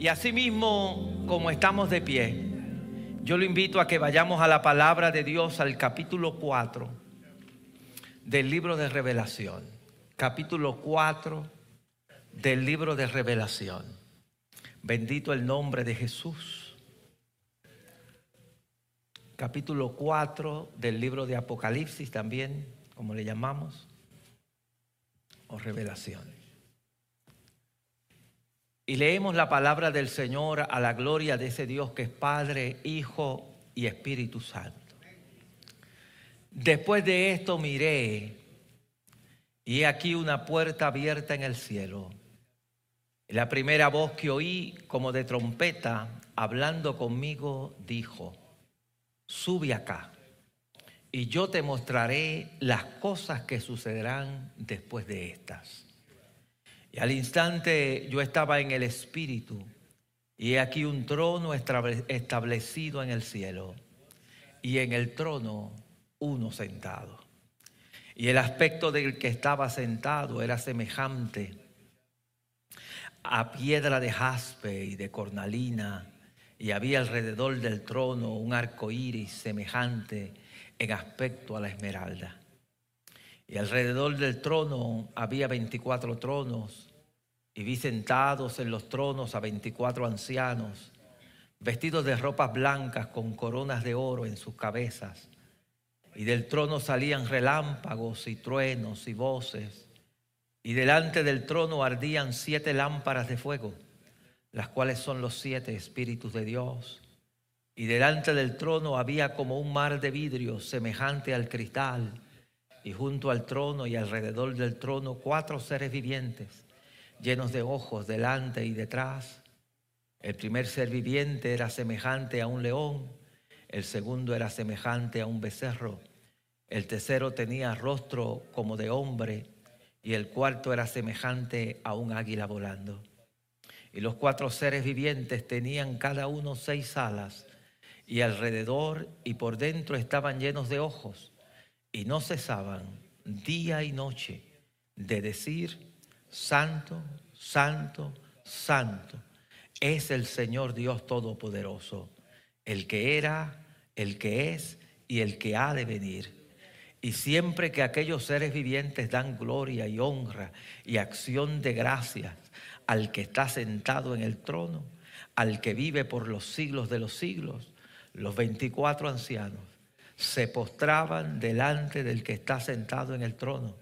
Y asimismo, como estamos de pie, yo lo invito a que vayamos a la palabra de Dios, al capítulo 4 del libro de revelación. Capítulo 4 del libro de revelación. Bendito el nombre de Jesús. Capítulo 4 del libro de Apocalipsis también, como le llamamos, o revelación. Y leemos la palabra del Señor a la gloria de ese Dios que es Padre, Hijo y Espíritu Santo. Después de esto miré y he aquí una puerta abierta en el cielo. La primera voz que oí como de trompeta hablando conmigo dijo, sube acá y yo te mostraré las cosas que sucederán después de estas. Y al instante yo estaba en el Espíritu, y he aquí un trono establecido en el cielo, y en el trono uno sentado. Y el aspecto del que estaba sentado era semejante a piedra de jaspe y de cornalina, y había alrededor del trono un arco iris semejante en aspecto a la esmeralda. Y alrededor del trono había 24 tronos, y vi sentados en los tronos a 24 ancianos, vestidos de ropas blancas con coronas de oro en sus cabezas. Y del trono salían relámpagos y truenos y voces. Y delante del trono ardían siete lámparas de fuego, las cuales son los siete espíritus de Dios. Y delante del trono había como un mar de vidrio semejante al cristal y junto al trono y alrededor del trono cuatro seres vivientes, llenos de ojos delante y detrás. El primer ser viviente era semejante a un león, el segundo era semejante a un becerro, el tercero tenía rostro como de hombre y el cuarto era semejante a un águila volando. Y los cuatro seres vivientes tenían cada uno seis alas y alrededor y por dentro estaban llenos de ojos y no cesaban día y noche de decir, Santo, Santo, Santo, es el Señor Dios Todopoderoso, el que era, el que es y el que ha de venir. Y siempre que aquellos seres vivientes dan gloria y honra y acción de gracias al que está sentado en el trono, al que vive por los siglos de los siglos, los veinticuatro ancianos se postraban delante del que está sentado en el trono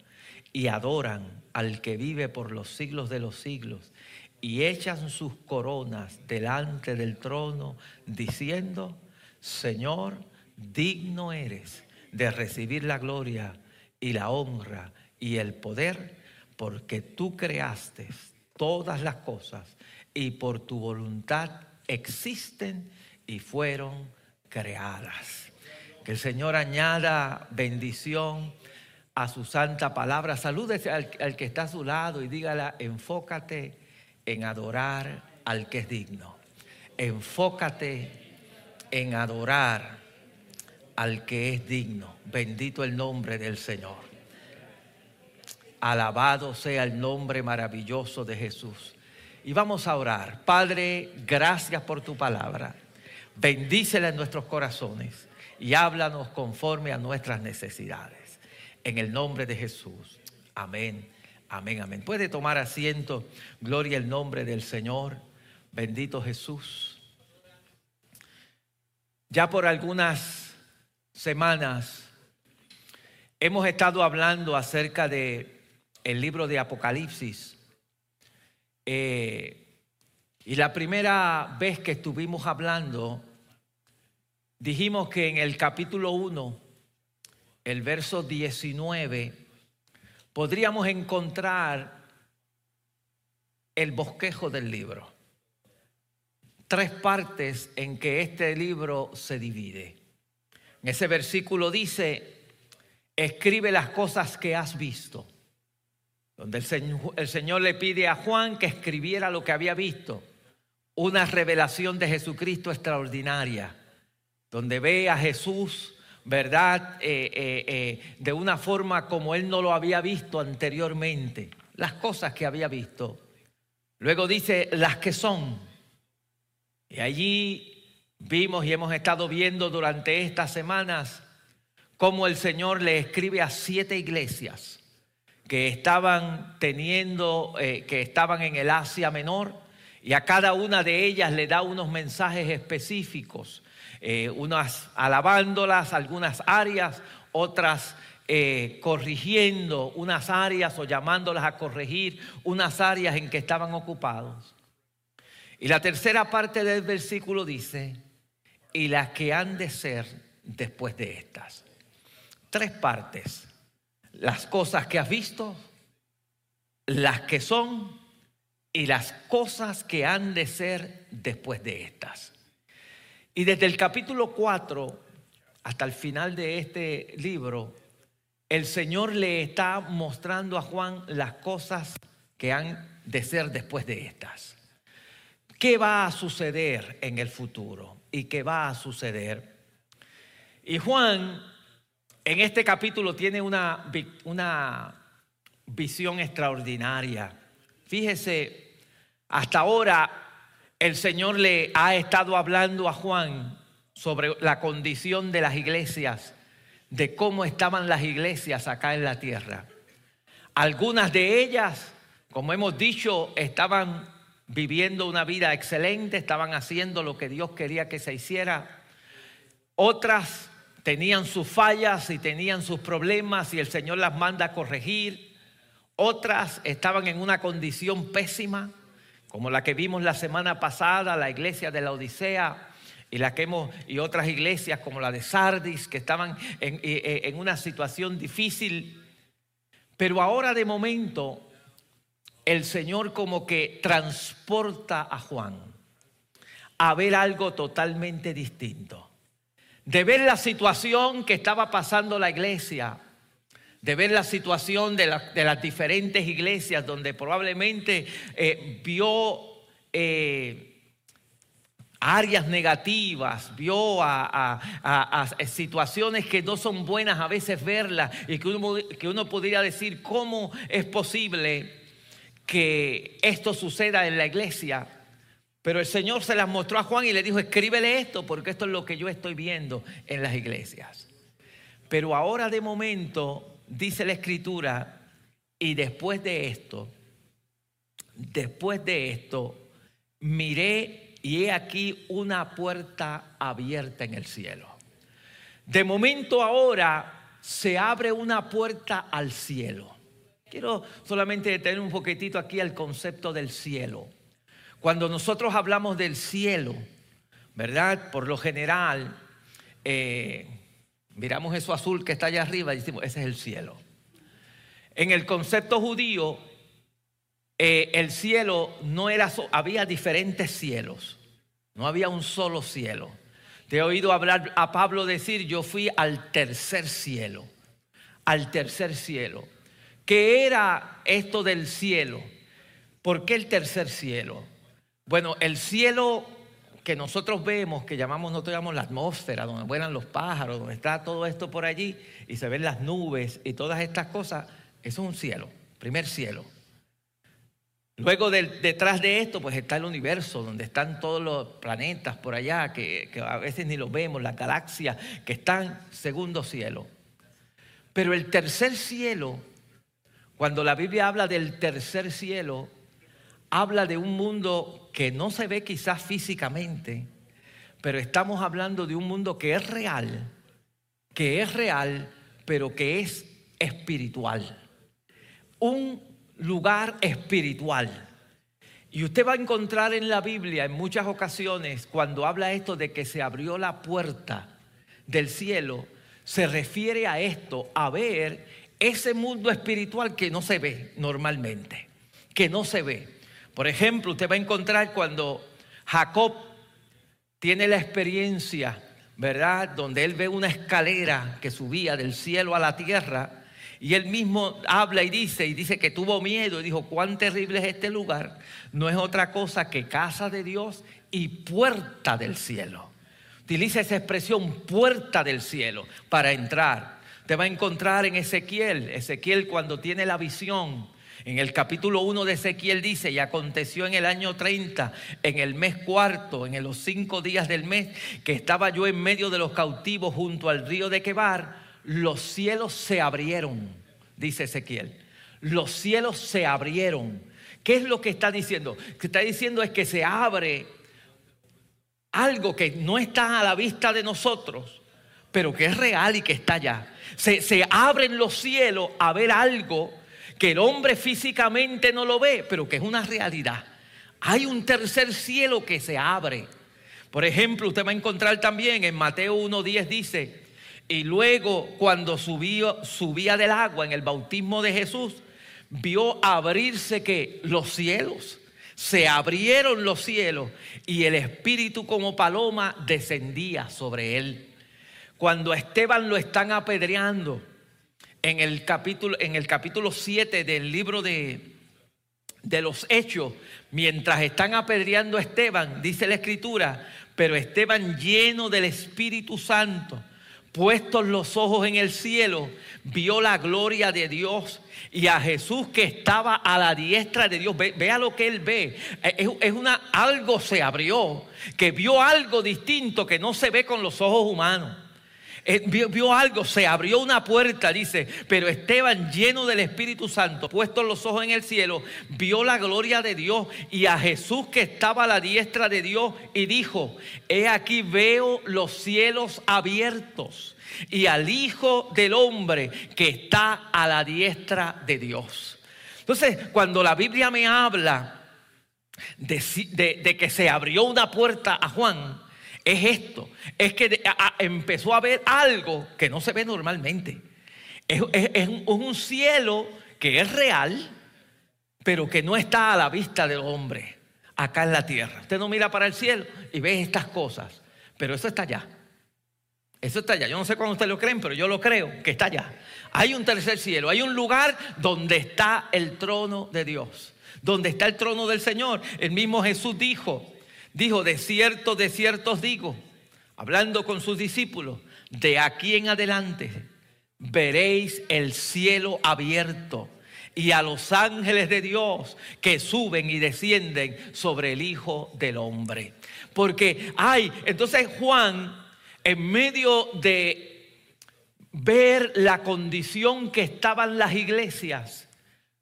y adoran al que vive por los siglos de los siglos y echan sus coronas delante del trono diciendo, Señor, digno eres de recibir la gloria y la honra y el poder, porque tú creaste todas las cosas y por tu voluntad existen y fueron creadas. Que el Señor añada bendición a su santa palabra. Salúdese al, que está a su lado y dígala, enfócate en adorar al que es digno. Enfócate en adorar al que es digno. Bendito el nombre del Señor. Alabado sea el nombre maravilloso de Jesús. Y vamos a orar. Padre, gracias por tu palabra. Bendícela en nuestros corazones y háblanos conforme a nuestras necesidades. En el nombre de Jesús. Amén. Amén, amén. Puede tomar asiento. Gloria al nombre del Señor. Bendito Jesús. Ya por algunas semanas hemos estado hablando acerca de el libro de Apocalipsis. Eh, y la primera vez que estuvimos hablando Dijimos que en el capítulo 1, el verso 19, podríamos encontrar el bosquejo del libro. Tres partes en que este libro se divide. En ese versículo dice, escribe las cosas que has visto. Donde el Señor, el Señor le pide a Juan que escribiera lo que había visto. Una revelación de Jesucristo extraordinaria donde ve a Jesús, ¿verdad? Eh, eh, eh, de una forma como él no lo había visto anteriormente, las cosas que había visto. Luego dice las que son, Y allí vimos y hemos estado viendo durante estas semanas cómo el Señor le escribe a siete iglesias que estaban teniendo, que estaban en el Asia Menor, y a cada una de ellas le da unos mensajes específicos, eh, unas alabándolas, algunas áreas, otras eh, corrigiendo unas áreas o llamándolas a corregir unas áreas en que estaban ocupados. Y la tercera parte del versículo dice, y las que han de ser después de estas. Tres partes. Las cosas que has visto, las que son y las cosas que han de ser después de estas. Y desde el capítulo 4 hasta el final de este libro, el Señor le está mostrando a Juan las cosas que han de ser después de estas. ¿Qué va a suceder en el futuro? ¿Y qué va a suceder? Y Juan en este capítulo tiene una, una visión extraordinaria. Fíjese, hasta ahora el Señor le ha estado hablando a Juan sobre la condición de las iglesias de cómo estaban las iglesias acá en la tierra. Algunas de ellas, como hemos dicho, estaban viviendo una vida excelente, estaban haciendo lo que Dios quería que se hiciera. Otras tenían sus fallas y tenían sus problemas y el Señor las manda a corregir. Otras estaban en una condición pésima, como la que vimos la semana pasada, la iglesia de la Odisea, y, la que hemos, y otras iglesias como la de Sardis, que estaban en, eh, eh, en una situación difícil. Pero ahora de momento el Señor como que transporta a Juan a ver algo totalmente distinto. De ver la situación que estaba pasando la iglesia, de ver la situación de, las diferentes iglesias donde probablemente eh, vio áreas negativas, vio a, situaciones que no son buenas a veces verlas y que uno, que uno podría decir, ¿cómo es posible que esto suceda en la iglesia? Pero el Señor se las mostró a Juan y le dijo, escríbele esto porque esto es lo que yo estoy viendo en las iglesias. Pero ahora de momento, dice la escritura, y después de esto, después de esto, miré y he aquí una puerta abierta en el cielo. De momento ahora se abre una puerta al cielo. Quiero solamente detener un poquitito aquí al concepto del cielo. Cuando nosotros hablamos del cielo, ¿verdad? Por lo general, eh, miramos eso azul que está allá arriba y decimos, ese es el cielo. En el concepto judío, eh, el cielo no era, había diferentes cielos, no había un solo cielo. Te he oído hablar a Pablo decir, yo fui al tercer cielo, al tercer cielo. ¿Qué era esto del cielo? ¿Por qué el tercer cielo? Bueno, el cielo que nosotros vemos, que llamamos, nosotros llamamos la atmósfera, donde vuelan los pájaros, donde está todo esto por allí, y se ven las nubes y todas estas cosas, eso es un cielo, primer cielo. Luego detrás de esto, pues está el universo, donde están todos los planetas por allá, que, a veces ni los vemos, las galaxias que están segundo cielo. Pero el tercer cielo, cuando la Biblia habla del tercer cielo, habla de un mundo que no se ve quizás físicamente, pero estamos hablando de un mundo que es real, que es real, pero que es espiritual. Un lugar espiritual. Y usted va a encontrar en la Biblia en muchas ocasiones cuando habla esto de que se abrió la puerta del cielo, se refiere a esto, a ver ese mundo espiritual que no se ve normalmente, que no se ve. Por ejemplo, usted va a encontrar cuando Jacob tiene la experiencia, ¿verdad? Donde él ve una escalera que subía del cielo a la tierra y él mismo habla y dice, y dice que tuvo miedo y dijo, cuán terrible es este lugar. No es otra cosa que casa de Dios y puerta del cielo. Utiliza esa expresión puerta del cielo para entrar. Te va a encontrar en Ezequiel. Ezequiel cuando tiene la visión En el capítulo 1 de Ezequiel dice, y aconteció en el año 30, en el mes cuarto, en los cinco días del mes, que estaba yo en medio de los cautivos junto al río de Quebar, los cielos se abrieron, dice Ezequiel. Los cielos se abrieron. ¿Qué es lo que está diciendo? Lo que está diciendo es que se abre algo que no está a la vista de nosotros, pero que es real y que está allá. Se, se abren los cielos a ver algo que el hombre físicamente no lo ve, pero que es una realidad. Hay un tercer cielo que se abre. Por ejemplo, usted va a encontrar también en Mateo 1.10 dice, y luego cuando subió, subía del agua en el bautismo de Jesús, vio abrirse que los cielos, se abrieron los cielos y el Espíritu como paloma descendía sobre él. Cuando a Esteban lo están apedreando, en el capítulo, en el capítulo 7 del libro de, de los Hechos, mientras están apedreando a Esteban, dice la Escritura, pero Esteban lleno del Espíritu Santo, puestos los ojos en el cielo, vio la gloria de Dios y a Jesús que estaba a la diestra de Dios. vea lo que él ve. Es, es, una, algo se abrió, que vio algo distinto que no se ve con los ojos humanos. Eh, vio, algo, se abrió una puerta, dice, pero Esteban lleno del Espíritu Santo, puestos los ojos en el cielo, vio la gloria de Dios y a Jesús que estaba a la diestra de Dios y dijo, he aquí veo los cielos abiertos y al Hijo del Hombre que está a la diestra de Dios. Entonces, cuando la Biblia me habla de que se abrió una puerta a Juan, es esto, es que empezó a ver algo que no se ve normalmente. Es, un, cielo que es real, pero que no está a la vista del hombre acá en la tierra. Usted no mira para el cielo y ve estas cosas, pero eso está allá. Eso está allá. Yo no sé cuándo ustedes lo creen, pero yo lo creo que está allá. Hay un tercer cielo, hay un lugar donde está el trono de Dios, donde está el trono del Señor. El mismo Jesús dijo, Dijo, de cierto, de cierto os digo, hablando con sus discípulos, de aquí en adelante veréis el cielo abierto y a los ángeles de Dios que suben y descienden sobre el Hijo del Hombre. Porque hay, entonces Juan, en medio de ver la condición que estaban las iglesias,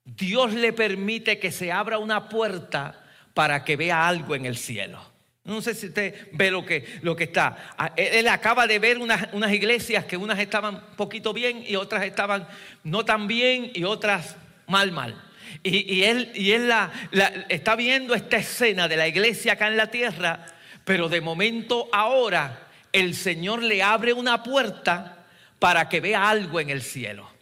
Dios le permite que se abra una puerta para que vea algo en el cielo. No sé si usted ve lo que, lo que está. Ah, él acaba de ver unas, iglesias que unas estaban poquito bien y otras estaban no tan bien y otras mal, mal. Y, él, y él la, está viendo esta escena de la iglesia acá en la tierra, pero de momento ahora el Señor le abre una puerta para que vea algo en el cielo.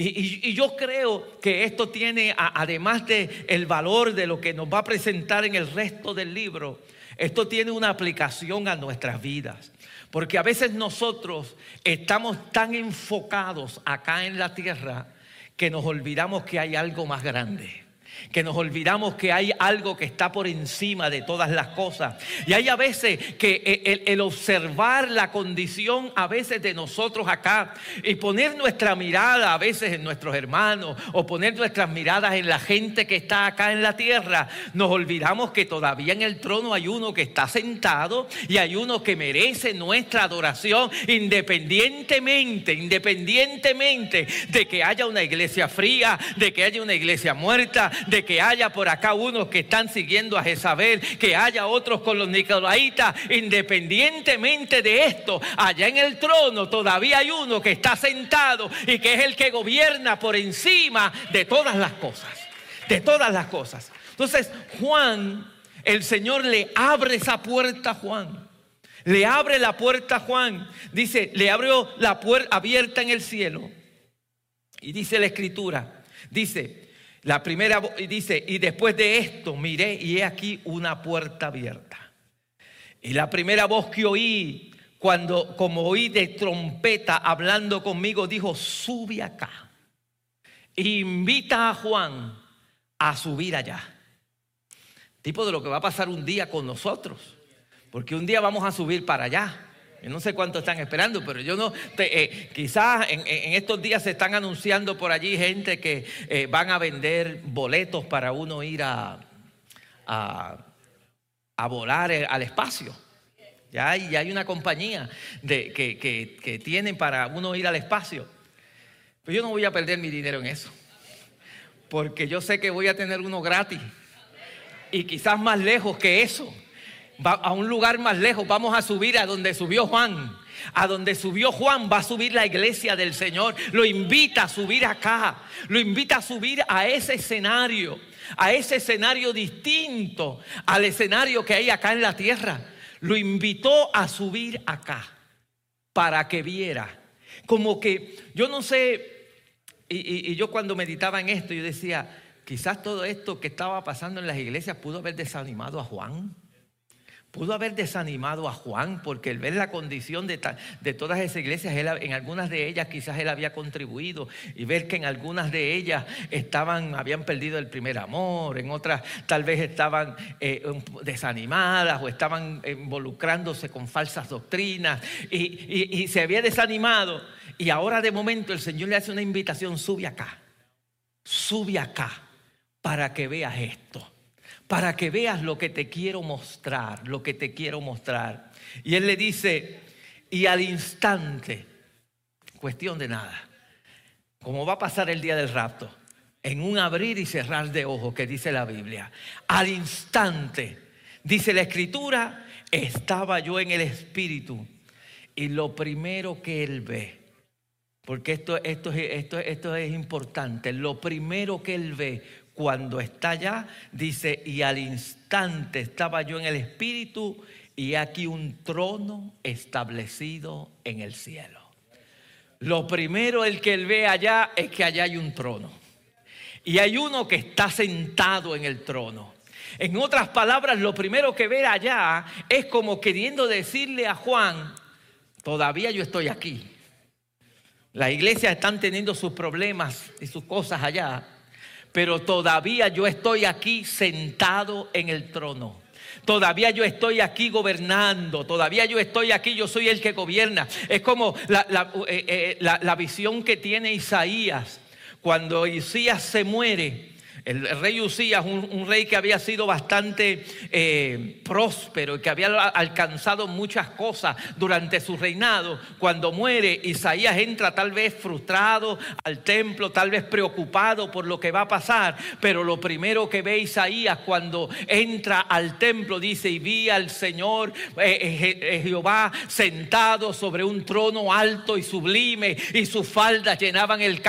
Y, yo creo que esto tiene, además de el valor de lo que nos va a presentar en el resto del libro, esto tiene una aplicación a nuestras vidas. Porque a veces nosotros estamos tan enfocados acá en la tierra que nos olvidamos que hay algo más grande que nos olvidamos que hay algo que está por encima de todas las cosas. Y hay a veces que el, observar la condición a veces de nosotros acá y poner nuestra mirada a veces en nuestros hermanos o poner nuestras miradas en la gente que está acá en la tierra, nos olvidamos que todavía en el trono hay uno que está sentado y hay uno que merece nuestra adoración independientemente, independientemente de que haya una iglesia fría, de que haya una iglesia muerta, de que haya por acá unos que están siguiendo a Jezabel, que haya otros con los nicolaitas, independientemente de esto, allá en el trono todavía hay uno que está sentado y que es el que gobierna por encima de todas las cosas, de todas las cosas. Entonces Juan, el Señor le abre esa puerta a Juan. Le abre la puerta a Juan. Dice, le abrió la puerta abierta en el cielo. Y dice la escritura, dice, la primera dice, y después de esto miré y he aquí una puerta abierta. Y la primera voz que oí, cuando como oí de trompeta hablando conmigo, dijo, sube acá. Invita a Juan a subir allá. Tipo de lo que va a pasar un día con nosotros. Porque un día vamos a subir para allá. Yo no sé cuánto están esperando, pero yo no. Eh, quizás en, estos días se están anunciando por allí gente que eh, van a vender boletos para uno ir a, a, volar eh, al espacio. Ya hay, ya hay una compañía de, que, que tienen para uno ir al espacio. Pero yo no voy a perder mi dinero en eso. Porque yo sé que voy a tener uno gratis. Y quizás más lejos que eso a un lugar más lejos, vamos a subir a donde subió Juan. A donde subió Juan va a subir la iglesia del Señor. Lo invita a subir acá. Lo invita a subir a ese escenario. A ese escenario distinto al escenario que hay acá en la tierra. Lo invitó a subir acá para que viera. Como que yo no sé, y, y yo cuando meditaba en esto, yo decía, quizás todo esto que estaba pasando en las iglesias pudo haber desanimado a Juan. Pudo haber desanimado a Juan porque el ver la condición de, de todas esas iglesias, en algunas de ellas quizás él había contribuido y ver que en algunas de ellas estaban, habían perdido el primer amor, en otras tal vez estaban eh, desanimadas o estaban involucrándose con falsas doctrinas y, y se había desanimado. Y ahora de momento el Señor le hace una invitación, sube acá, sube acá para que veas esto para que veas lo que te quiero mostrar, lo que te quiero mostrar. Y él le dice, y al instante, cuestión de nada, como va a pasar el día del rapto, en un abrir y cerrar de ojos que dice la Biblia, al instante, dice la escritura, estaba yo en el Espíritu y lo primero que él ve, porque esto, esto, esto, esto es importante, lo primero que él ve cuando está allá, dice, y al instante estaba yo en el Espíritu y aquí un trono establecido en el cielo. Lo primero el que él ve allá es que allá hay un trono. Y hay uno que está sentado en el trono. En otras palabras, lo primero que ve allá es como queriendo decirle a Juan, todavía yo estoy aquí. Las iglesias están teniendo sus problemas y sus cosas allá pero todavía yo estoy aquí sentado en el trono. Todavía yo estoy aquí gobernando, todavía yo estoy aquí, yo soy el que gobierna. Es como la, eh, eh, visión que tiene Isaías. Cuando Isaías se muere, el rey Usías, un, rey que había sido bastante eh, próspero y que había alcanzado muchas cosas durante su reinado, cuando muere, Isaías entra tal vez frustrado al templo, tal vez preocupado por lo que va a pasar, pero lo primero que ve Isaías cuando entra al templo dice, y vi al Señor eh, eh, Jehová sentado sobre un trono alto y sublime, y sus faldas llenaban el,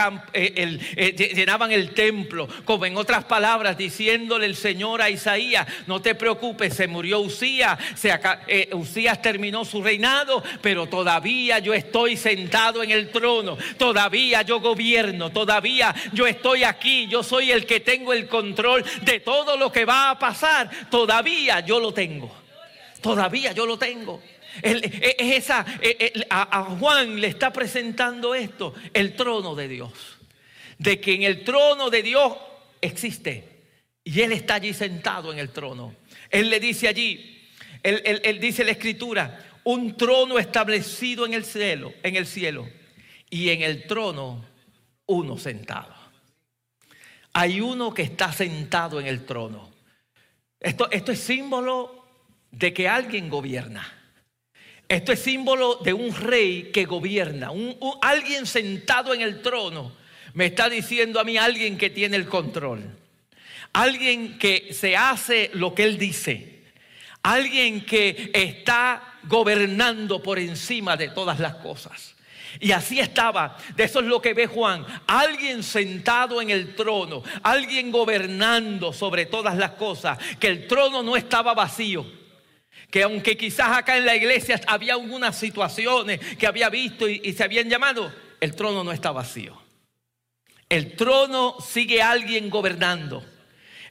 llenaban el templo, como en otras palabras, diciéndole el Señor a Isaías, no te preocupes, se murió Usías, se eh, Usías terminó su reinado, pero todavía yo estoy sentado en el trono, todavía yo gobierno, todavía yo estoy aquí, yo soy el que tengo el control de todo lo que va a pasar, todavía yo lo tengo, todavía yo lo tengo. E, es esa, e, e, a Juan le está presentando esto, el trono de Dios. De que en el trono de Dios existe. Y Él está allí sentado en el trono. Él le dice allí, él, dice la escritura, un trono establecido en el cielo, en el cielo, y en el trono uno sentado. Hay uno que está sentado en el trono. Esto, esto es símbolo de que alguien gobierna. Esto es símbolo de un rey que gobierna, un, alguien sentado en el trono me está diciendo a mí alguien que tiene el control. Alguien que se hace lo que él dice. Alguien que está gobernando por encima de todas las cosas. Y así estaba, de eso es lo que ve Juan, alguien sentado en el trono, alguien gobernando sobre todas las cosas, que el trono no estaba vacío, que aunque quizás acá en la iglesia había algunas situaciones que había visto y, y se habían llamado, el trono no está vacío. El trono sigue alguien gobernando.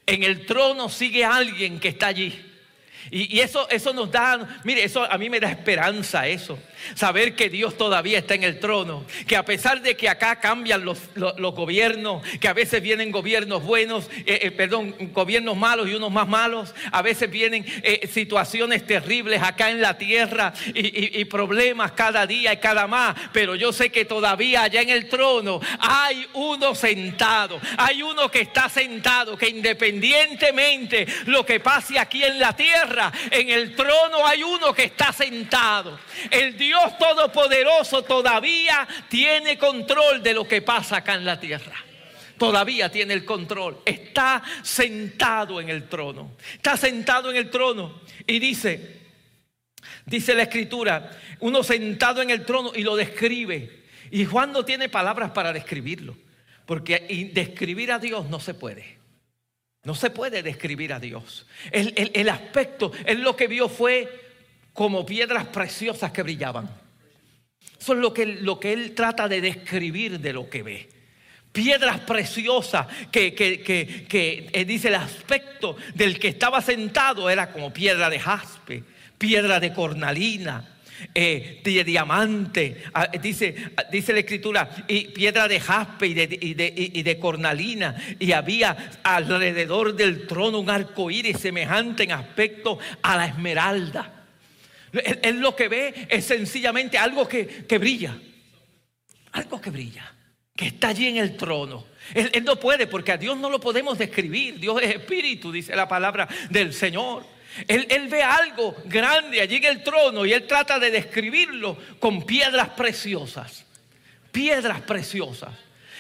En el trono sigue alguien que está allí. Y, eso, eso nos da, mire, eso a mí me da esperanza eso. Saber que Dios todavía está en el trono. Que a pesar de que acá cambian los, gobiernos, que a veces vienen gobiernos buenos, eh, eh, perdón, gobiernos malos y unos más malos. A veces vienen eh, situaciones terribles acá en la tierra y, y problemas cada día y cada más. Pero yo sé que todavía allá en el trono hay uno sentado. Hay uno que está sentado, que independientemente lo que pase aquí en la tierra, en el trono hay uno que está sentado. El Dios Todopoderoso todavía tiene control de lo que pasa acá en la tierra todavía tiene el control. Está sentado en el trono. Está sentado en el trono. Y dice, dice la escritura, uno sentado en el trono y lo describe. Y Juan no tiene palabras para describirlo. Porque describir a Dios no se puede. No se puede describir a Dios. El, aspecto, él lo que vio fue como piedras preciosas que brillaban. Eso es lo que, lo que él trata de describir de lo que ve. Piedras preciosas que, que, eh, dice el aspecto del que estaba sentado era como piedra de jaspe, piedra de cornalina, eh, de diamante, ah, dice, ah, dice la escritura, y piedra de jaspe y de, cornalina, y había alrededor del trono un arco iris semejante en aspecto a la esmeralda. Él, lo que ve es sencillamente algo que, que, brilla, algo que brilla, que está allí en el trono. Él no puede, porque a Dios no lo podemos describir. Dios es espíritu, dice la palabra del Señor. Él, ve algo grande allí en el trono y él trata de describirlo con piedras preciosas. Piedras preciosas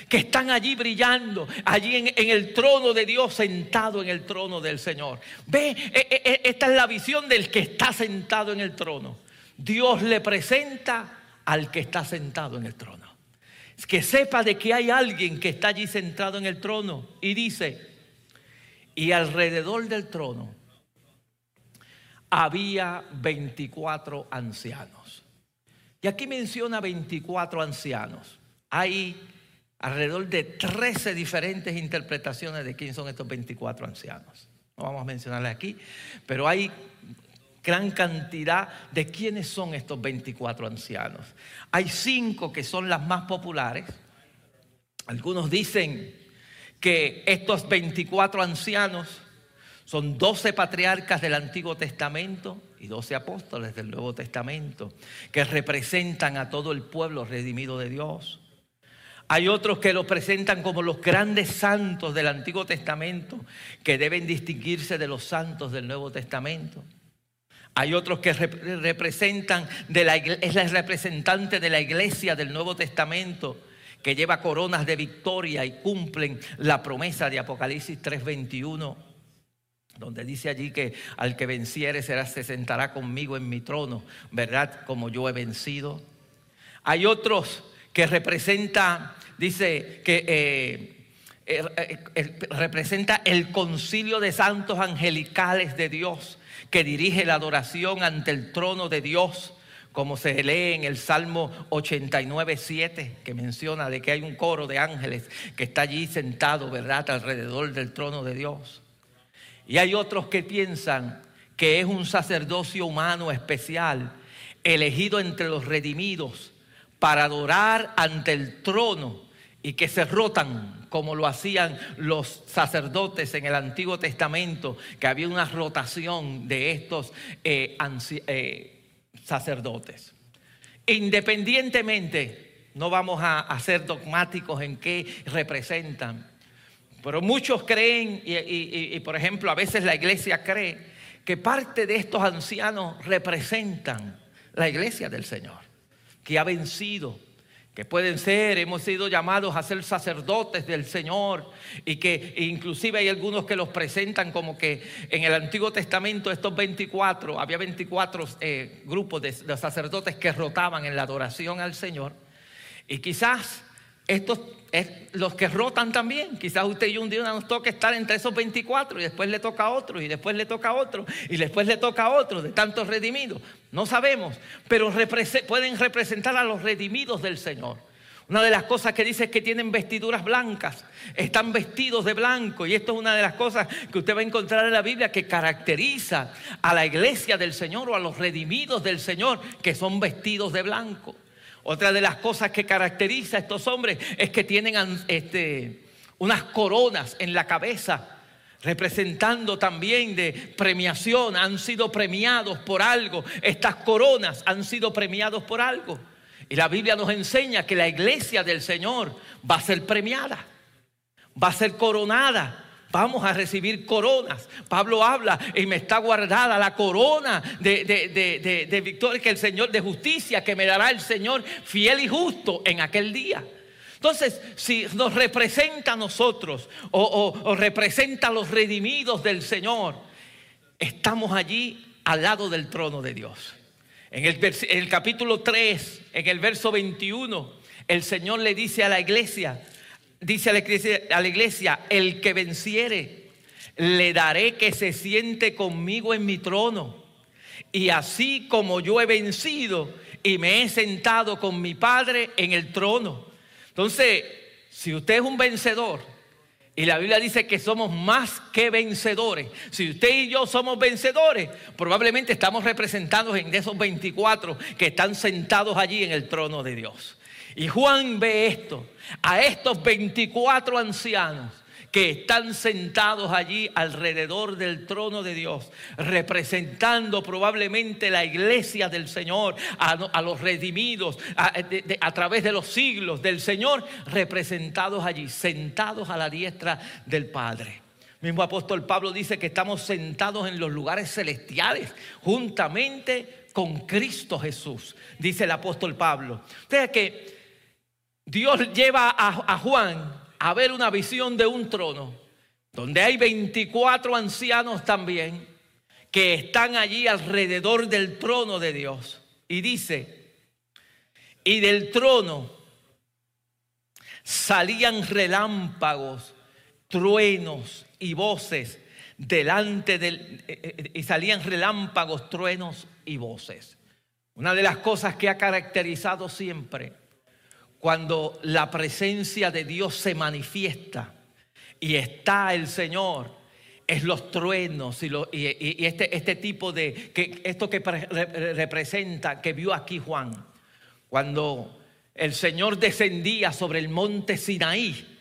que están allí brillando, allí en, el trono de Dios, sentado en el trono del Señor. Ve, e, e, e, esta es la visión del que está sentado en el trono. Dios le presenta al que está sentado en el trono. Que sepa de que hay alguien que está allí sentado en el trono y dice, y alrededor del trono había 24 ancianos. Y aquí menciona 24 ancianos. Hay alrededor de 13 diferentes interpretaciones de quién son estos 24 ancianos. No vamos a mencionarles aquí, pero hay gran cantidad de quiénes son estos 24 ancianos. Hay cinco que son las más populares. Algunos dicen que estos 24 ancianos son doce patriarcas del Antiguo Testamento y doce apóstoles del Nuevo Testamento que representan a todo el pueblo redimido de Dios. Hay otros que los presentan como los grandes santos del Antiguo Testamento que deben distinguirse de los santos del Nuevo Testamento. Hay otros que representan, de la, es la representante de la iglesia del Nuevo Testamento que lleva coronas de victoria y cumplen la promesa de Apocalipsis 3:21 donde dice allí que al que venciere será, se sentará conmigo en mi trono, ¿verdad? Como yo he vencido. Hay otros que representa, dice que eh, eh, eh, representa el concilio de santos angelicales de Dios, que dirige la adoración ante el trono de Dios como se lee en el Salmo 89, 7, que menciona de que hay un coro de ángeles que está allí sentado, ¿verdad?, alrededor del trono de Dios. Y hay otros que piensan que es un sacerdocio humano especial, elegido entre los redimidos para adorar ante el trono y que se rotan como lo hacían los sacerdotes en el Antiguo Testamento, que había una rotación de estos eh, eh, sacerdotes. Independientemente, no vamos a ser dogmáticos en qué representan, pero muchos creen, y, por ejemplo, a veces la iglesia cree que parte de estos ancianos representan la iglesia del Señor, que ha vencido, que pueden ser, hemos sido llamados a ser sacerdotes del Señor y que inclusive hay algunos que los presentan como que en el Antiguo Testamento estos 24, había 24 eh, grupos de sacerdotes que rotaban en la adoración al Señor. Y quizás estos los que rotan también. Quizás usted y un día nos toque estar entre esos 24 y después le toca a otro y después le toca a otro y después le toca a otro de tantos redimidos. No sabemos, pero pueden representar a los redimidos del Señor. Una de las cosas que dice es que tienen vestiduras blancas, están vestidos de blanco y esto es una de las cosas que usted va a encontrar en la Biblia que caracteriza a la iglesia del Señor o a los redimidos del Señor que son vestidos de blanco. Otra de las cosas que caracteriza a estos hombres es que tienen este, unas coronas en la cabeza representando también de premiación, han sido premiados por algo, estas coronas han sido premiados por algo. Y la Biblia nos enseña que la iglesia del Señor va a ser premiada, va a ser coronada. Vamos a recibir coronas. Pablo habla y me está guardada la corona de, de, victoria que el Señor, de justicia que me dará el Señor fiel y justo en aquel día. Entonces, si nos representa a nosotros o, o representa a los redimidos del Señor, estamos allí al lado del trono de Dios. En el, capítulo 3, en el verso 21, el Señor le dice a la iglesia, dice a la iglesia, el que venciere, le daré que se siente conmigo en mi trono. Y así como yo he vencido y me he sentado con mi Padre en el trono. Entonces, si usted es un vencedor, y la Biblia dice que somos más que vencedores. Si usted y yo somos vencedores, probablemente estamos representados en esos 24 que están sentados allí en el trono de Dios. Y Juan ve esto, a estos 24 ancianos que están sentados allí alrededor del trono de Dios, representando probablemente la iglesia del Señor, a, los redimidos, a, través de los siglos del Señor, representados allí, sentados a la diestra del Padre. Mismo apóstol Pablo dice que estamos sentados en los lugares celestiales, juntamente con Cristo Jesús, dice el apóstol Pablo. O sea que Dios lleva a, Juan a ver una visión de un trono, donde hay 24 ancianos también que están allí alrededor del trono de Dios. Y dice, y del trono salían relámpagos, truenos y voces delante del... Eh, eh, y salían relámpagos, truenos y voces. Una de las cosas que ha caracterizado siempre cuando la presencia de Dios se manifiesta y está el Señor, es los truenos y, este, este, tipo de, que, esto que representa, que vio aquí Juan, cuando el Señor descendía sobre el monte Sinaí,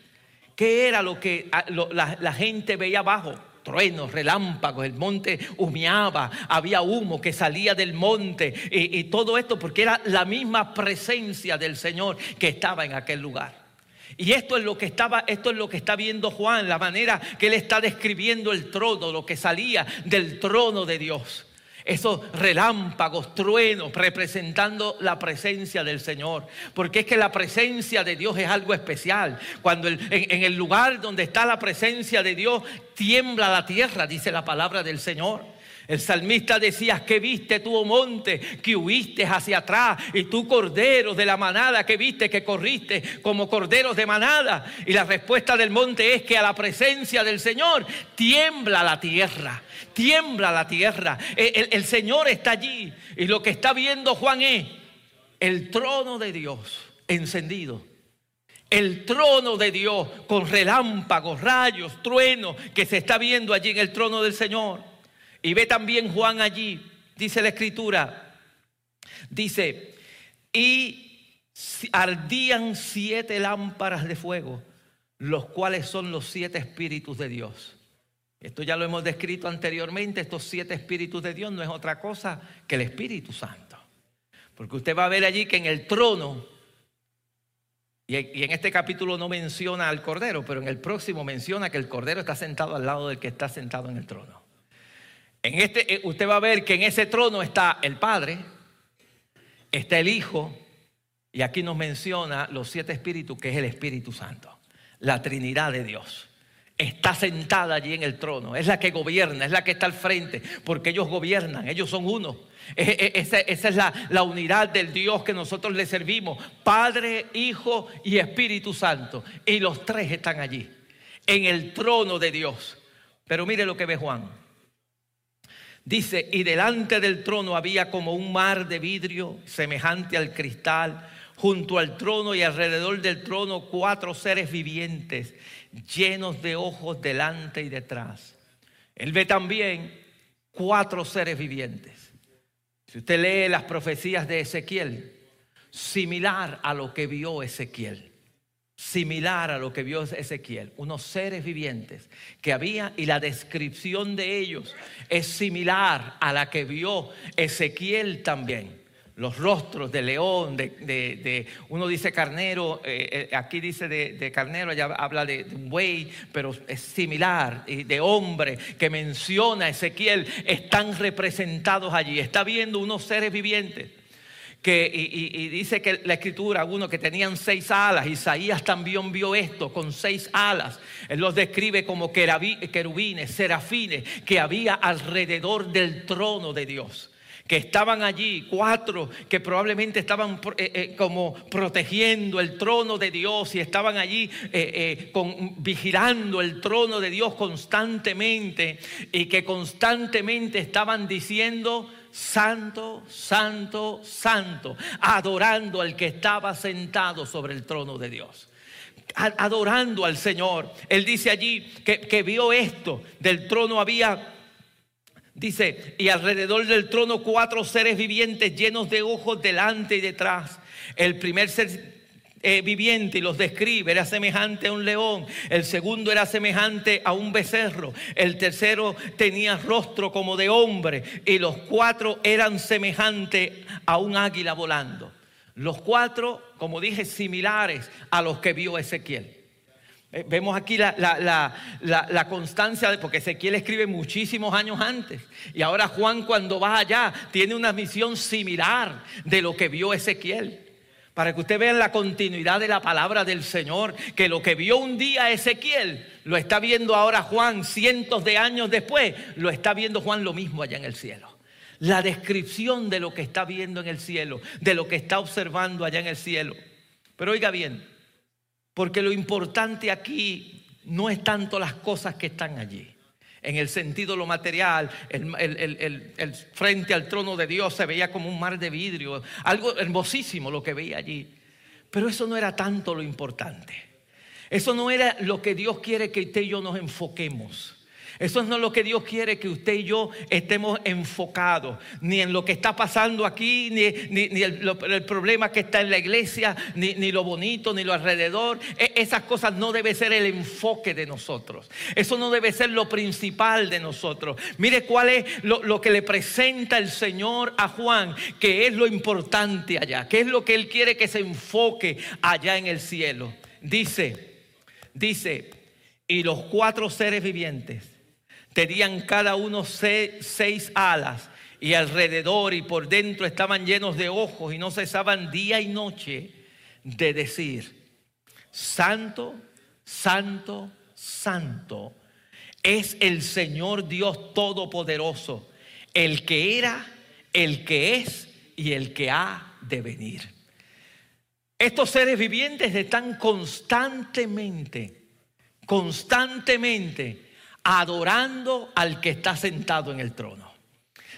¿qué era lo que la gente veía abajo? Truenos, relámpagos, el monte humeaba, había humo que salía del monte y, todo esto porque era la misma presencia del Señor que estaba en aquel lugar. Y esto es lo que estaba, esto es lo que está viendo Juan, la manera que él está describiendo el trono, lo que salía del trono de Dios esos relámpagos, truenos, representando la presencia del Señor. Porque es que la presencia de Dios es algo especial. Cuando en, el lugar donde está la presencia de Dios, tiembla la tierra, dice la palabra del Señor. El salmista decía, que viste tú, oh monte, que huiste hacia atrás, y tú, cordero de la manada, que viste que corriste como corderos de manada. Y la respuesta del monte es que a la presencia del Señor tiembla la tierra, tiembla la tierra. El, el Señor está allí, y lo que está viendo Juan es el trono de Dios encendido. El trono de Dios con relámpagos, rayos, truenos que se está viendo allí en el trono del Señor. Y ve también Juan allí, dice la escritura, dice, y ardían siete lámparas de fuego, los cuales son los siete espíritus de Dios. Esto ya lo hemos descrito anteriormente, estos siete espíritus de Dios no es otra cosa que el Espíritu Santo. Porque usted va a ver allí que en el trono, y en este capítulo no menciona al Cordero, pero en el próximo menciona que el Cordero está sentado al lado del que está sentado en el trono. En este, eh, usted va a ver que en ese trono está el Padre, está el Hijo, y aquí nos menciona los siete espíritus, que es el Espíritu Santo, la Trinidad de Dios. Está sentada allí en el trono, es la que gobierna, es la que está al frente, porque ellos gobiernan, ellos son uno. E, e, esa, es la, la unidad del Dios que nosotros le servimos, Padre, Hijo y Espíritu Santo. Y los tres están allí, en el trono de Dios. Pero mire lo que ve Juan. Dice, y delante del trono había como un mar de vidrio semejante al cristal, junto al trono y alrededor del trono cuatro seres vivientes llenos de ojos delante y detrás. Él ve también cuatro seres vivientes. Si usted lee las profecías de Ezequiel, similar a lo que vio Ezequiel, similar a lo que vio Ezequiel, unos seres vivientes que había y la descripción de ellos es similar a la que vio Ezequiel también. Los rostros de león, de, uno dice carnero, eh, eh, aquí dice de, carnero, allá habla de, buey, pero es similar, y de hombre que menciona Ezequiel, están representados allí, está viendo unos seres vivientes. Que, y, dice que la escritura, uno que tenían seis alas, Isaías también vio esto con seis alas. Él los describe como querubines, serafines, que había alrededor del trono de Dios que estaban allí, cuatro que probablemente estaban eh, eh, como protegiendo el trono de Dios y estaban allí eh, vigilando el trono de Dios constantemente y que constantemente estaban diciendo, Santo, Santo, Santo, adorando al que estaba sentado sobre el trono de Dios adorando al Señor. Él dice allí que, que, vio esto. Del trono había Dice, y alrededor del trono cuatro seres vivientes llenos de ojos delante y detrás. El primer ser eh, viviente y los describe, era semejante a un león, el segundo era semejante a un becerro, el tercero tenía rostro como de hombre y los cuatro eran semejantes a un águila volando. Los cuatro, como dije, similares a los que vio Ezequiel. Eh, vemos aquí la, constancia, de, porque Ezequiel escribe muchísimos años antes. Y ahora Juan cuando va allá tiene una misión similar de lo que vio Ezequiel. Para que usted vea la continuidad de la palabra del Señor, que lo que vio un día Ezequiel, lo está viendo ahora Juan cientos de años después, lo está viendo Juan lo mismo allá en el cielo. La descripción de lo que está viendo en el cielo, de lo que está observando allá en el cielo. Pero oiga bien, porque lo importante aquí no es tanto las cosas que están allí. En el sentido lo material, el, frente al trono de Dios se veía como un mar de vidrio, algo hermosísimo lo que veía allí. Pero eso no era tanto lo importante. Eso no era lo que Dios quiere que usted y yo nos enfoquemos. Eso no es lo que Dios quiere que usted y yo estemos enfocados, ni en lo que está pasando aquí, ni, el, problema que está en la iglesia, ni, lo bonito, ni lo alrededor. E, esas cosas no deben ser el enfoque de nosotros. Eso no debe ser lo principal de nosotros. Mire cuál es lo, lo que le presenta el Señor a Juan, que es lo importante allá, que es lo que Él quiere que se enfoque allá en el cielo. Dice, dice, y los cuatro seres vivientes Tenían cada uno seis, alas y alrededor y por dentro estaban llenos de ojos y no cesaban día y noche de decir, Santo, Santo, Santo es el Señor Dios Todopoderoso, el que era, el que es y el que ha de venir. Estos seres vivientes están constantemente, constantemente adorando al que está sentado en el trono.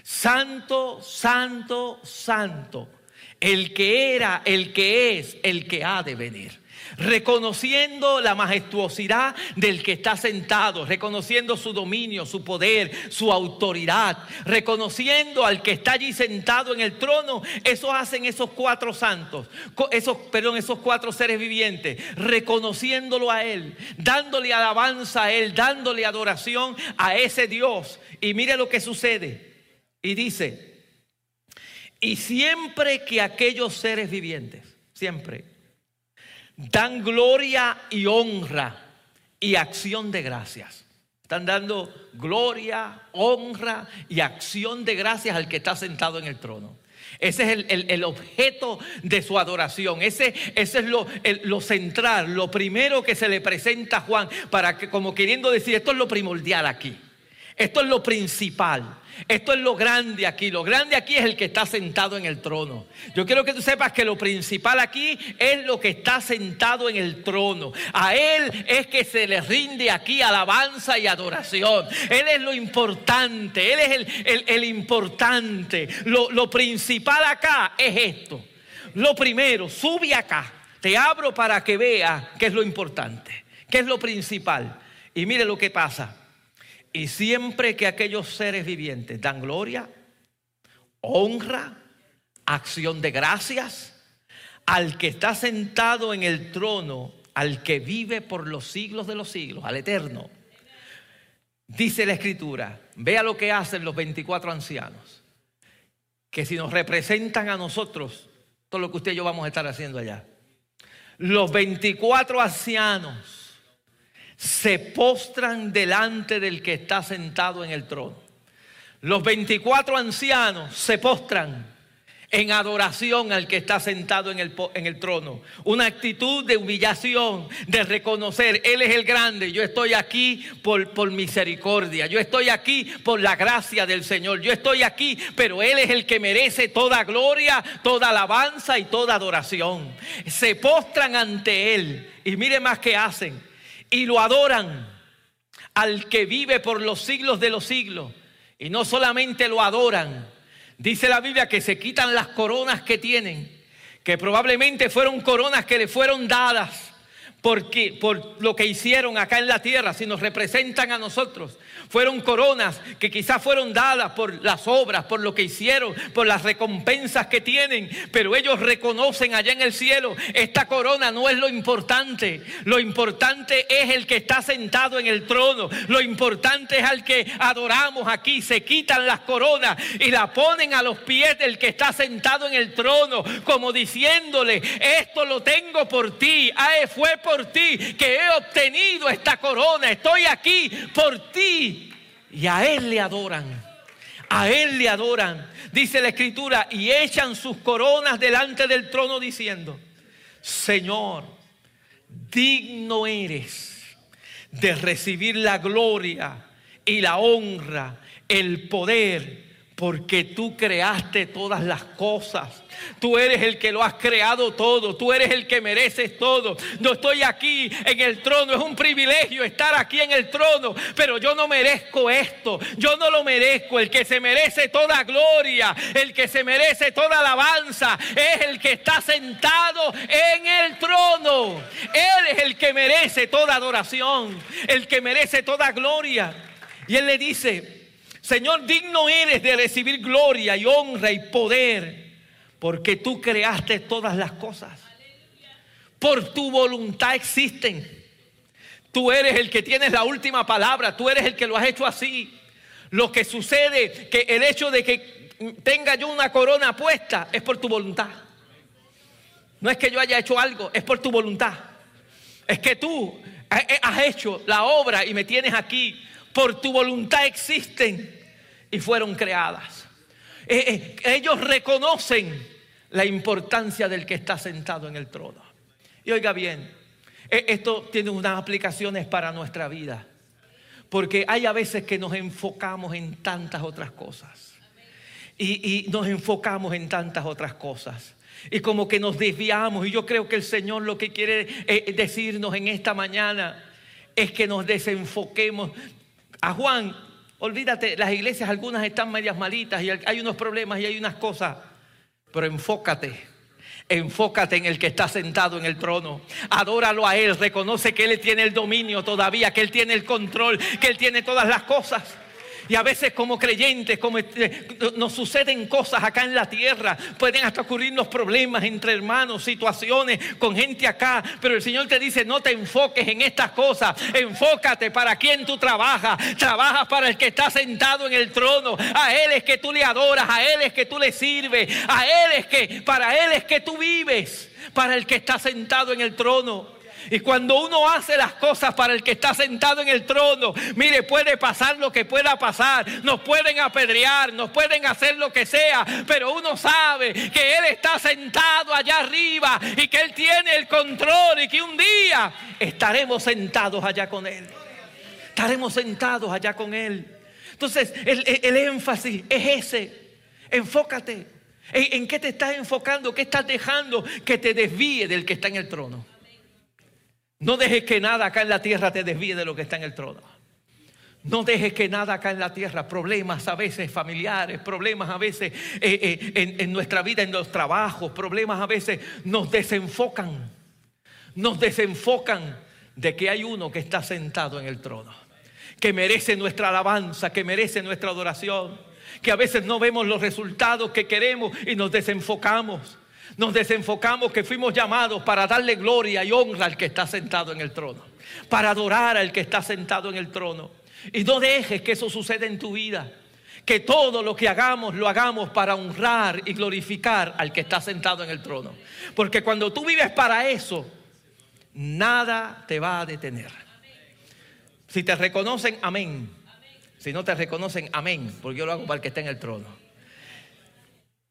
Santo, santo, santo. El que era, el que es, el que ha de venir reconociendo la majestuosidad del que está sentado, reconociendo su dominio, su poder, su autoridad, reconociendo al que está allí sentado en el trono. Eso hacen esos cuatro santos, esos, perdón, esos cuatro seres vivientes, reconociéndolo a Él, dándole alabanza a Él, dándole adoración a ese Dios. Y mire lo que sucede. Y dice, y siempre que aquellos seres vivientes, siempre, dan gloria y honra y acción de gracias. Están dando gloria, honra y acción de gracias al que está sentado en el trono. Ese es el, objeto de su adoración. Ese, ese es lo, lo, central, lo primero que se le presenta a Juan, para que, como queriendo decir, esto es lo primordial aquí. Esto es lo principal. Esto es lo grande aquí. Lo grande aquí es el que está sentado en el trono. Yo quiero que tú sepas que lo principal aquí es lo que está sentado en el trono. A Él es que se le rinde aquí alabanza y adoración. Él es lo importante. Él es el, importante. Lo, lo principal acá es esto. lo primero, sube acá. Te abro para que veas qué es lo importante, qué es lo principal. Y mire lo que pasa. Y siempre que aquellos seres vivientes dan gloria, honra, acción de gracias al que está sentado en el trono, al que vive por los siglos de los siglos, al eterno. Dice la escritura, vea lo que hacen los 24 ancianos, que si nos representan a nosotros, todo lo que usted y yo vamos a estar haciendo allá. Los 24 ancianos se postran delante del que está sentado en el trono. Los 24 ancianos se postran en adoración al que está sentado en el, en el, trono. Una actitud de humillación, de reconocer, Él es el grande, yo estoy aquí por, por misericordia, yo estoy aquí por la gracia del Señor, yo estoy aquí, pero Él es el que merece toda gloria, toda alabanza y toda adoración. Se postran ante Él y mire más que hacen y lo adoran al que vive por los siglos de los siglos. Y no solamente lo adoran, Dice la Biblia que se quitan las coronas que tienen, que probablemente fueron coronas que le fueron dadas porque, por lo que hicieron acá en la tierra, si nos representan a nosotros. Fueron coronas que quizás fueron dadas por las obras, por lo que hicieron, por las recompensas que tienen, pero ellos reconocen allá en el cielo, esta corona no es lo importante, lo importante es el que está sentado en el trono, lo importante es al que adoramos aquí, se quitan las coronas y la ponen a los pies del que está sentado en el trono, como diciéndole, esto lo tengo por ti, ah, fue por ti que he obtenido esta corona. Estoy aquí por ti. Y a Él le adoran. A Él le adoran. Dice la escritura, y echan sus coronas delante del trono diciendo, Señor, digno eres de recibir la gloria y la honra, el poder, porque tú creaste todas las cosas Tú eres el que lo has creado todo. Tú eres el que mereces todo. No estoy aquí en el trono. Es un privilegio estar aquí en el trono. Pero yo no merezco esto. Yo no lo merezco. El que se merece toda gloria. El que se merece toda alabanza. Es el que está sentado en el trono. Él es el que merece toda adoración. El que merece toda gloria. Y él le dice, Señor, digno eres de recibir gloria y honra y poder porque tú creaste todas las cosas. Por tu voluntad existen. Tú eres el que tienes la última palabra, tú eres el que lo has hecho así. Lo que sucede, que el hecho de que tenga yo una corona puesta es por tu voluntad. No es que yo haya hecho algo, es por tu voluntad. Es que tú has hecho la obra y me tienes aquí. Por tu voluntad existen y fueron creadas. Eh, eh, ellos reconocen la importancia del que está sentado en el trono. Y oiga bien, e, esto tiene unas aplicaciones para nuestra vida. Porque hay a veces que nos enfocamos en tantas otras cosas. Y, nos enfocamos en tantas otras cosas. Y como que nos desviamos. Y yo creo que el Señor lo que quiere eh, decirnos en esta mañana es que nos desenfoquemos. A Juan, olvídate, las iglesias algunas están medias malitas y hay unos problemas y hay unas cosas. Pero enfócate. Enfócate en el que está sentado en el trono. Adóralo a Él. Reconoce que Él tiene el dominio todavía, que Él tiene el control, que Él tiene todas las cosas. Y a veces como creyentes, como eh, nos suceden cosas acá en la tierra, pueden hasta ocurrirnos problemas entre hermanos, situaciones con gente acá, pero el Señor te dice, no te enfoques en estas cosas, enfócate para quien tú trabajas, trabajas para el que está sentado en el trono, a Él es que tú le adoras, a Él es que tú le sirves, a Él es que, para Él es que tú vives, para el que está sentado en el trono. Y cuando uno hace las cosas para el que está sentado en el trono, mire, puede pasar lo que pueda pasar. Nos pueden apedrear, nos pueden hacer lo que sea, pero uno sabe que Él está sentado allá arriba y que Él tiene el control y que un día estaremos sentados allá con Él. Estaremos sentados allá con Él. Entonces, el, énfasis es ese. Enfócate. ¿En, ¿En qué te estás enfocando? ¿Qué estás dejando que te desvíe del que está en el trono? No dejes que nada acá en la tierra te desvíe de lo que está en el trono. No dejes que nada acá en la tierra, problemas a veces familiares, problemas a veces eh, eh, en, en nuestra vida, en los trabajos, problemas a veces nos desenfocan, nos desenfocan de que hay uno que está sentado en el trono, que merece nuestra alabanza, que merece nuestra adoración, que a veces no vemos los resultados que queremos y nos desenfocamos. Nos desenfocamos que fuimos llamados para darle gloria y honra al que está sentado en el trono, para adorar al que está sentado en el trono. Y no dejes que eso suceda en tu vida. Que todo lo que hagamos lo hagamos para honrar y glorificar al que está sentado en el trono. Porque cuando tú vives para eso, nada te va a detener. Si te reconocen, amén. Si no te reconocen, amén. Porque yo lo hago para el que está en el trono.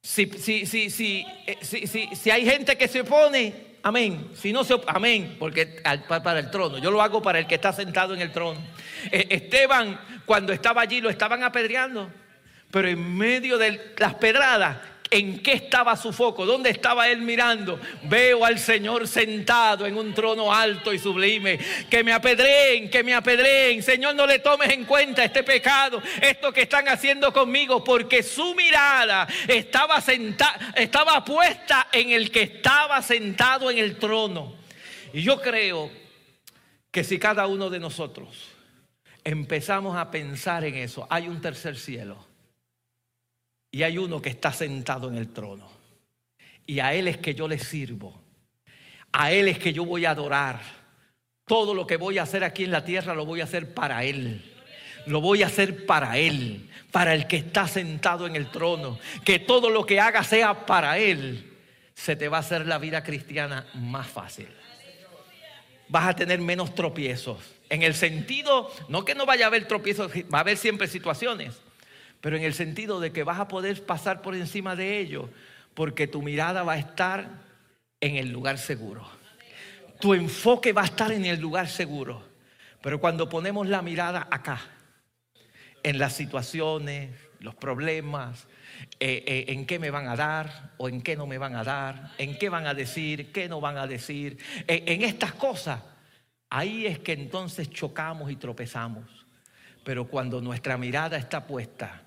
Si, si, eh, si, si, si hay gente que se opone, amén. Si no se amén, porque para el trono. Yo lo hago para el que está sentado en el trono. Eh, Esteban, cuando estaba allí, lo estaban apedreando. Pero en medio de las pedradas, ¿En qué estaba su foco? ¿Dónde estaba él mirando? Veo al Señor sentado en un trono alto y sublime. Que me apedreen, que me apedreen. Señor, no le tomes en cuenta este pecado, esto que están haciendo conmigo, porque su mirada estaba, sentada, estaba puesta en el que estaba sentado en el trono. Y yo creo que si cada uno de nosotros empezamos a pensar en eso, hay un tercer cielo y hay uno que está sentado en el trono. Y a Él es que yo le sirvo. A Él es que yo voy a adorar. Todo lo que voy a hacer aquí en la tierra lo voy a hacer para Él. Lo voy a hacer para Él, para el que está sentado en el trono. Que todo lo que haga sea para Él. Se te va a hacer la vida cristiana más fácil. Vas a tener menos tropiezos. En el sentido, no que no vaya a haber tropiezos, va a haber siempre situaciones pero en el sentido de que vas a poder pasar por encima de ello, porque tu mirada va a estar en el lugar seguro. Tu enfoque va a estar en el lugar seguro. Pero cuando ponemos la mirada acá, en las situaciones, los problemas, eh, eh, en qué me van a dar o en qué no me van a dar, en qué van a decir, qué no van a decir, eh, en estas cosas, ahí es que entonces chocamos y tropezamos. Pero cuando nuestra mirada está puesta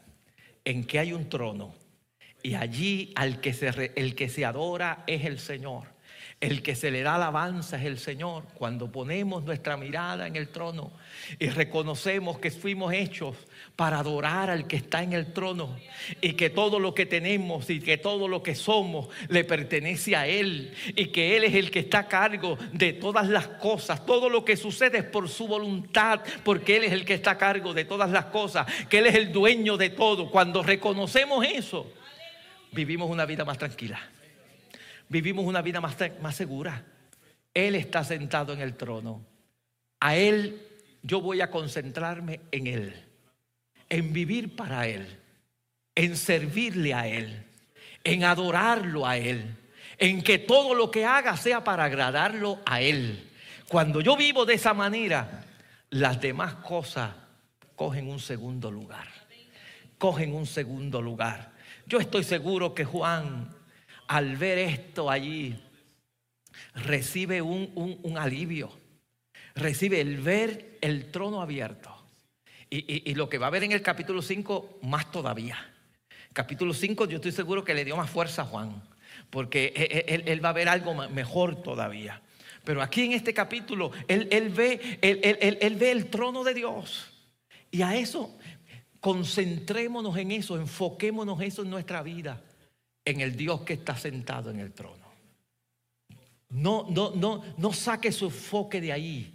en que hay un trono y allí al que se, el que se adora es el Señor. El que se le da alabanza es el Señor. Cuando ponemos nuestra mirada en el trono y reconocemos que fuimos hechos para adorar al que está en el trono y que todo lo que tenemos y que todo lo que somos le pertenece a Él y que Él es el que está a cargo de todas las cosas. Todo lo que sucede es por su voluntad, porque Él es el que está a cargo de todas las cosas, que Él es el dueño de todo. Cuando reconocemos eso, vivimos una vida más tranquila vivimos una vida más, más segura. Él está sentado en el trono. A Él yo voy a concentrarme en Él, en vivir para Él, en servirle a Él, en adorarlo a Él, en que todo lo que haga sea para agradarlo a Él. Cuando yo vivo de esa manera, las demás cosas cogen un segundo lugar. Cogen un segundo lugar. Yo estoy seguro que Juan al ver esto allí, recibe un, alivio, recibe el ver el trono abierto. Y, lo que va a ver en el capítulo 5, más todavía. Capítulo 5 yo estoy seguro que le dio más fuerza a Juan, porque e, e, él, va a ver algo mejor todavía. Pero aquí en este capítulo, él, ve, él ve el trono de Dios. Y a eso, concentrémonos en eso, enfoquémonos eso en nuestra vida en el Dios que está sentado en el trono. No, no, no, no saque su enfoque de ahí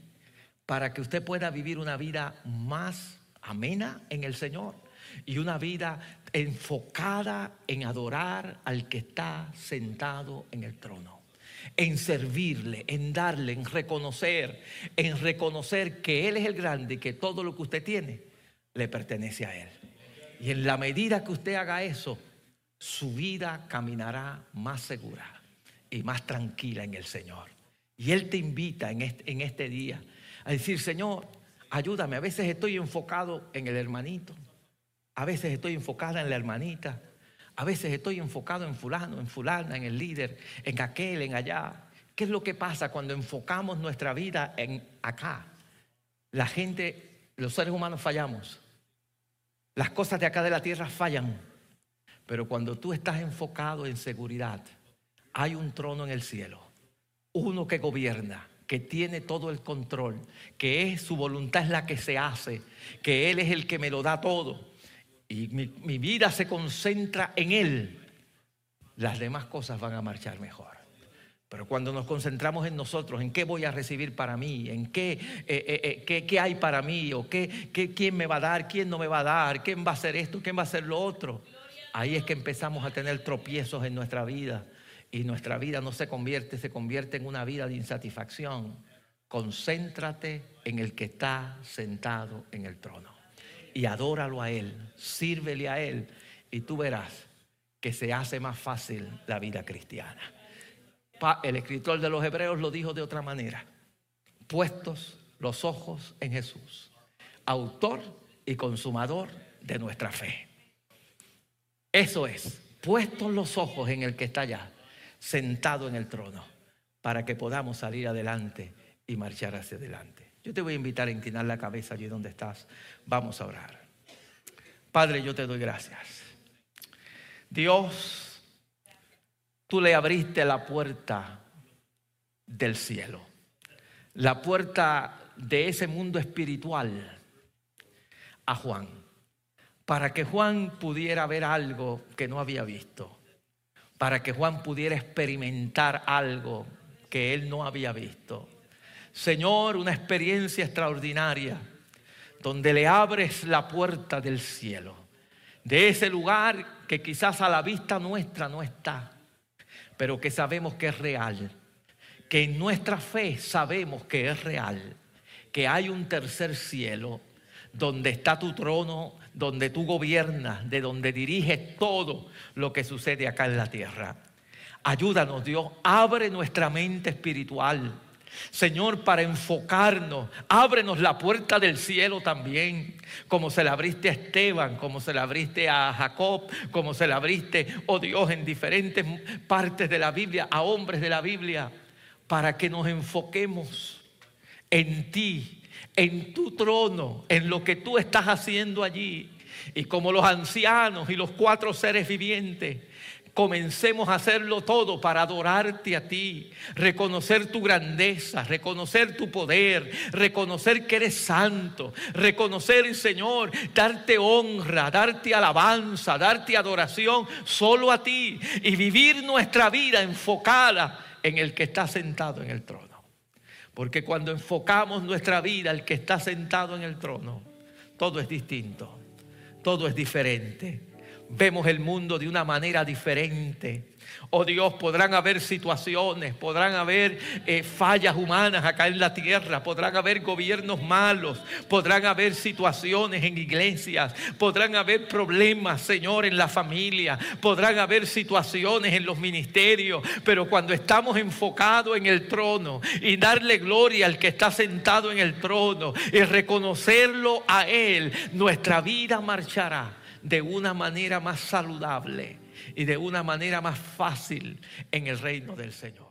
para que usted pueda vivir una vida más amena en el Señor y una vida enfocada en adorar al que está sentado en el trono, en servirle, en darle, en reconocer, en reconocer que Él es el grande y que todo lo que usted tiene le pertenece a Él. Y en la medida que usted haga eso, su vida caminará más segura y más tranquila en el Señor. Y Él te invita en este, día a decir, Señor, ayúdame. A veces estoy enfocado en el hermanito, a veces estoy enfocada en la hermanita, a veces estoy enfocado en fulano, en fulana, en el líder, en aquel, en allá. ¿Qué es lo que pasa cuando enfocamos nuestra vida en acá? La gente Los seres humanos fallamos. Las cosas de acá de la tierra fallan. Pero cuando tú estás enfocado en seguridad, hay un trono en el cielo. Uno que gobierna, que tiene todo el control, que es su voluntad es la que se hace, que Él es el que me lo da todo. Y mi, vida se concentra en Él. Las demás cosas van a marchar mejor. Pero cuando nos concentramos en nosotros, en qué voy a recibir para mí, en qué, eh, eh, eh, hay para mí, o qué, quién me va a dar, quién no me va a dar, quién va a hacer esto, quién va a hacer lo otro, ahí es que empezamos a tener tropiezos en nuestra vida y nuestra vida no se convierte, se convierte en una vida de insatisfacción. Concéntrate en el que está sentado en el trono y adóralo a Él, sírvele a Él y tú verás que se hace más fácil la vida cristiana el escritor de los Hebreos lo dijo de otra manera. Puestos los ojos en Jesús, autor y consumador de nuestra fe. Eso es, puestos los ojos en el que está allá, sentado en el trono, para que podamos salir adelante y marchar hacia adelante. Yo te voy a invitar a inclinar la cabeza allí donde estás. Vamos a orar. Padre, yo te doy gracias. Dios, tú le abriste la puerta del cielo, la puerta de ese mundo espiritual a Juan, para que Juan pudiera ver algo que no había visto, para que Juan pudiera experimentar algo que él no había visto. Señor, una experiencia extraordinaria donde le abres la puerta del cielo, de ese lugar que quizás a la vista nuestra no está pero que sabemos que es real, que en nuestra fe sabemos que es real, que hay un tercer cielo donde está tu trono, donde tú gobiernas, de donde diriges todo lo que sucede acá en la tierra. Ayúdanos Dios, abre nuestra mente espiritual Señor, para enfocarnos, ábrenos la puerta del cielo también, como se la abriste a Esteban, como se la abriste a Jacob, como se la abriste, oh Dios, en diferentes partes de la Biblia, a hombres de la Biblia, para que nos enfoquemos en ti, en tu trono, en lo que tú estás haciendo allí. Y como los ancianos y los cuatro seres vivientes, comencemos a hacerlo todo para adorarte a ti, reconocer tu grandeza, reconocer tu poder, reconocer que eres santo, reconocer, Señor, darte honra, darte alabanza, darte adoración solo a ti y vivir nuestra vida enfocada en el que está sentado en el trono. Porque cuando enfocamos nuestra vida al que está sentado en el trono, todo es distinto, todo es diferente vemos el mundo de una manera diferente. Oh Dios, podrán haber situaciones, podrán haber eh, fallas humanas acá en la tierra, podrán haber gobiernos malos, podrán haber situaciones en iglesias, podrán haber problemas, Señor, en la familia, podrán haber situaciones en los ministerios, pero cuando estamos enfocados en el trono y darle gloria al que está sentado en el trono y reconocerlo a Él, nuestra vida marchará de una manera más saludable y de una manera más fácil en el reino del Señor.